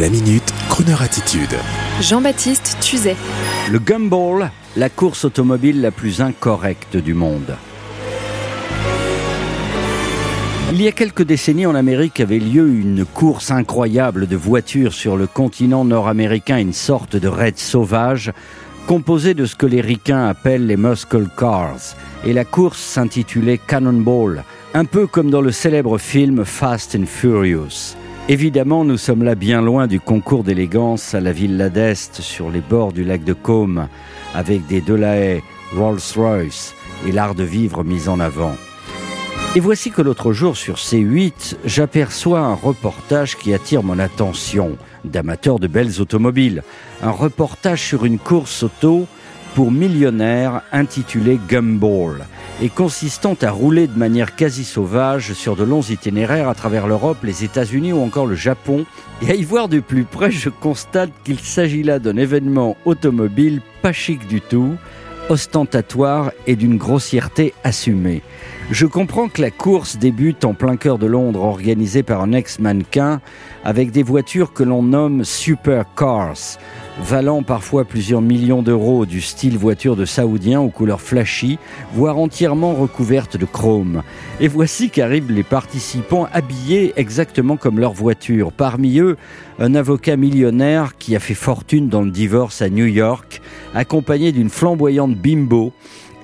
La minute, Kroneur attitude. Jean-Baptiste Tuzet. Le gumball, la course automobile la plus incorrecte du monde. Il y a quelques décennies en Amérique avait lieu une course incroyable de voitures sur le continent nord-américain, une sorte de raid sauvage composé de ce que les ricains appellent les muscle cars. Et la course s'intitulait Cannonball, un peu comme dans le célèbre film Fast and Furious. Évidemment, nous sommes là bien loin du concours d'élégance à la Villa d'Est sur les bords du lac de Côme, avec des Delahaye, Rolls-Royce et l'art de vivre mis en avant. Et voici que l'autre jour sur C8, j'aperçois un reportage qui attire mon attention d'amateurs de belles automobiles. Un reportage sur une course auto pour millionnaires intitulée Gumball et consistant à rouler de manière quasi sauvage sur de longs itinéraires à travers l'Europe, les États-Unis ou encore le Japon. Et à y voir de plus près, je constate qu'il s'agit là d'un événement automobile pas chic du tout, ostentatoire et d'une grossièreté assumée. Je comprends que la course débute en plein cœur de Londres, organisée par un ex-mannequin, avec des voitures que l'on nomme supercars, valant parfois plusieurs millions d'euros du style voiture de saoudien aux couleurs flashy, voire entièrement recouvertes de chrome. Et voici qu'arrivent les participants habillés exactement comme leur voiture. Parmi eux, un avocat millionnaire qui a fait fortune dans le divorce à New York, accompagné d'une flamboyante bimbo,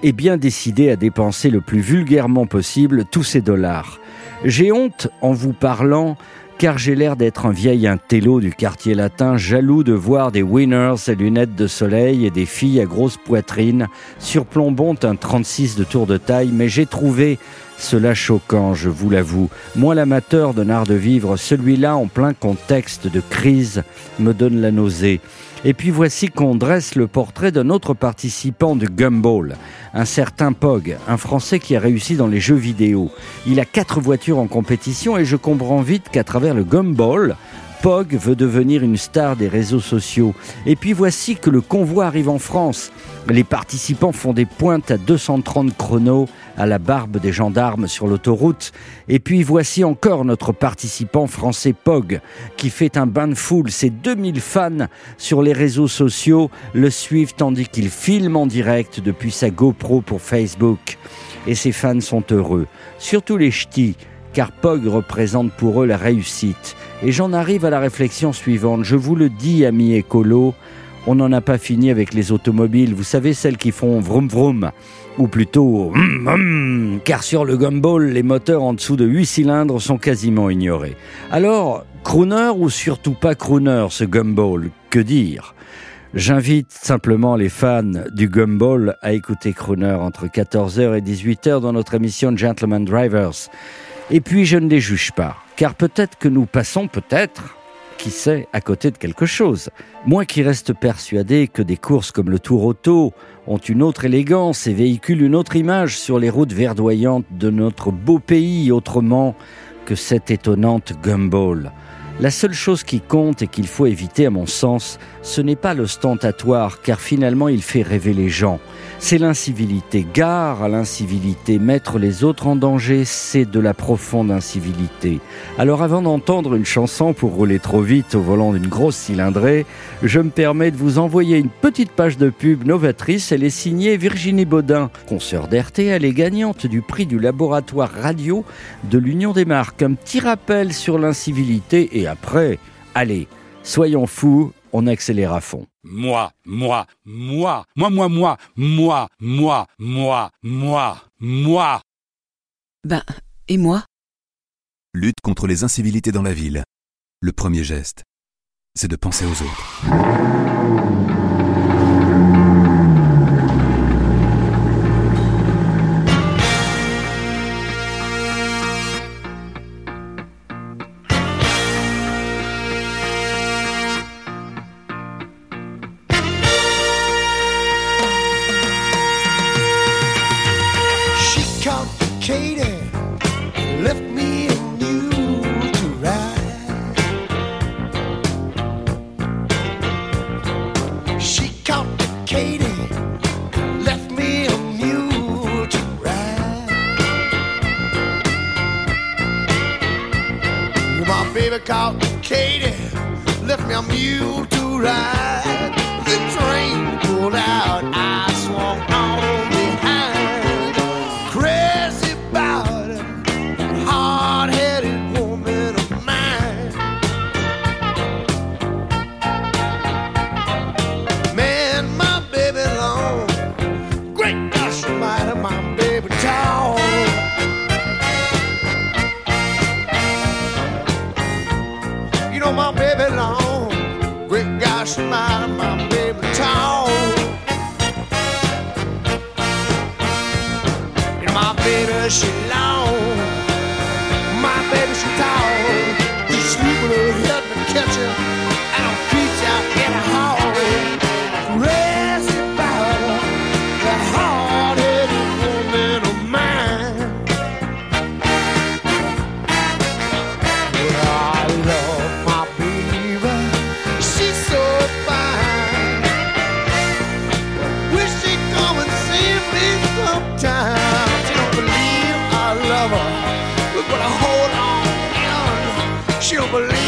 et bien décidé à dépenser le plus vulgairement possible tous ses dollars. J'ai honte en vous parlant car j'ai l'air d'être un vieil intello du quartier latin, jaloux de voir des winners à lunettes de soleil et des filles à grosse poitrine surplombant un 36 de tour de taille, mais j'ai trouvé cela choquant, je vous l'avoue. Moi, l'amateur d'un art de vivre, celui-là en plein contexte de crise me donne la nausée. Et puis voici qu'on dresse le portrait d'un autre participant du Gumball, un certain Pog, un Français qui a réussi dans les jeux vidéo. Il a quatre voitures en compétition et je comprends vite qu'à travers le Gumball, Pog veut devenir une star des réseaux sociaux. Et puis voici que le convoi arrive en France. Les participants font des pointes à 230 chronos à la barbe des gendarmes sur l'autoroute. Et puis voici encore notre participant français Pog qui fait un bain de foule. Ses 2000 fans sur les réseaux sociaux le suivent tandis qu'il filme en direct depuis sa GoPro pour Facebook. Et ses fans sont heureux, surtout les ch'tis, car Pog représente pour eux la réussite. Et j'en arrive à la réflexion suivante. Je vous le dis, amis écolos, on n'en a pas fini avec les automobiles. Vous savez, celles qui font vroom vroom, ou plutôt hum, hum, car sur le gumball, les moteurs en dessous de 8 cylindres sont quasiment ignorés. Alors, crooner ou surtout pas crooner, ce gumball Que dire? J'invite simplement les fans du gumball à écouter Crooner entre 14h et 18h dans notre émission Gentleman Drivers. Et puis je ne les juge pas, car peut-être que nous passons peut-être qui sait, à côté de quelque chose. Moi qui reste persuadé que des courses comme le Tour Auto ont une autre élégance et véhiculent une autre image sur les routes verdoyantes de notre beau pays autrement que cette étonnante gumball. La seule chose qui compte et qu'il faut éviter, à mon sens, ce n'est pas l'ostentatoire, car finalement il fait rêver les gens. C'est l'incivilité. Gare à l'incivilité. Mettre les autres en danger, c'est de la profonde incivilité. Alors avant d'entendre une chanson pour rouler trop vite au volant d'une grosse cylindrée, je me permets de vous envoyer une petite page de pub novatrice. Elle est signée Virginie Baudin, consoeur d'RTL et gagnante du prix du laboratoire radio de l'Union des marques. Un petit rappel sur l'incivilité et après, allez, soyons fous, on accélère à fond. Moi, moi, moi, moi, moi, moi, moi, moi, moi, moi, moi. Ben, et moi? Lutte contre les incivilités dans la ville. Le premier geste, c'est de penser aux autres. Katie left me to ride. She caught Katie, left me a mule to ride. My baby caught Katie, left me a mule to ride. out of my baby doll. You know my baby long, great gosh, my my baby doll. You know my baby, she long. believe.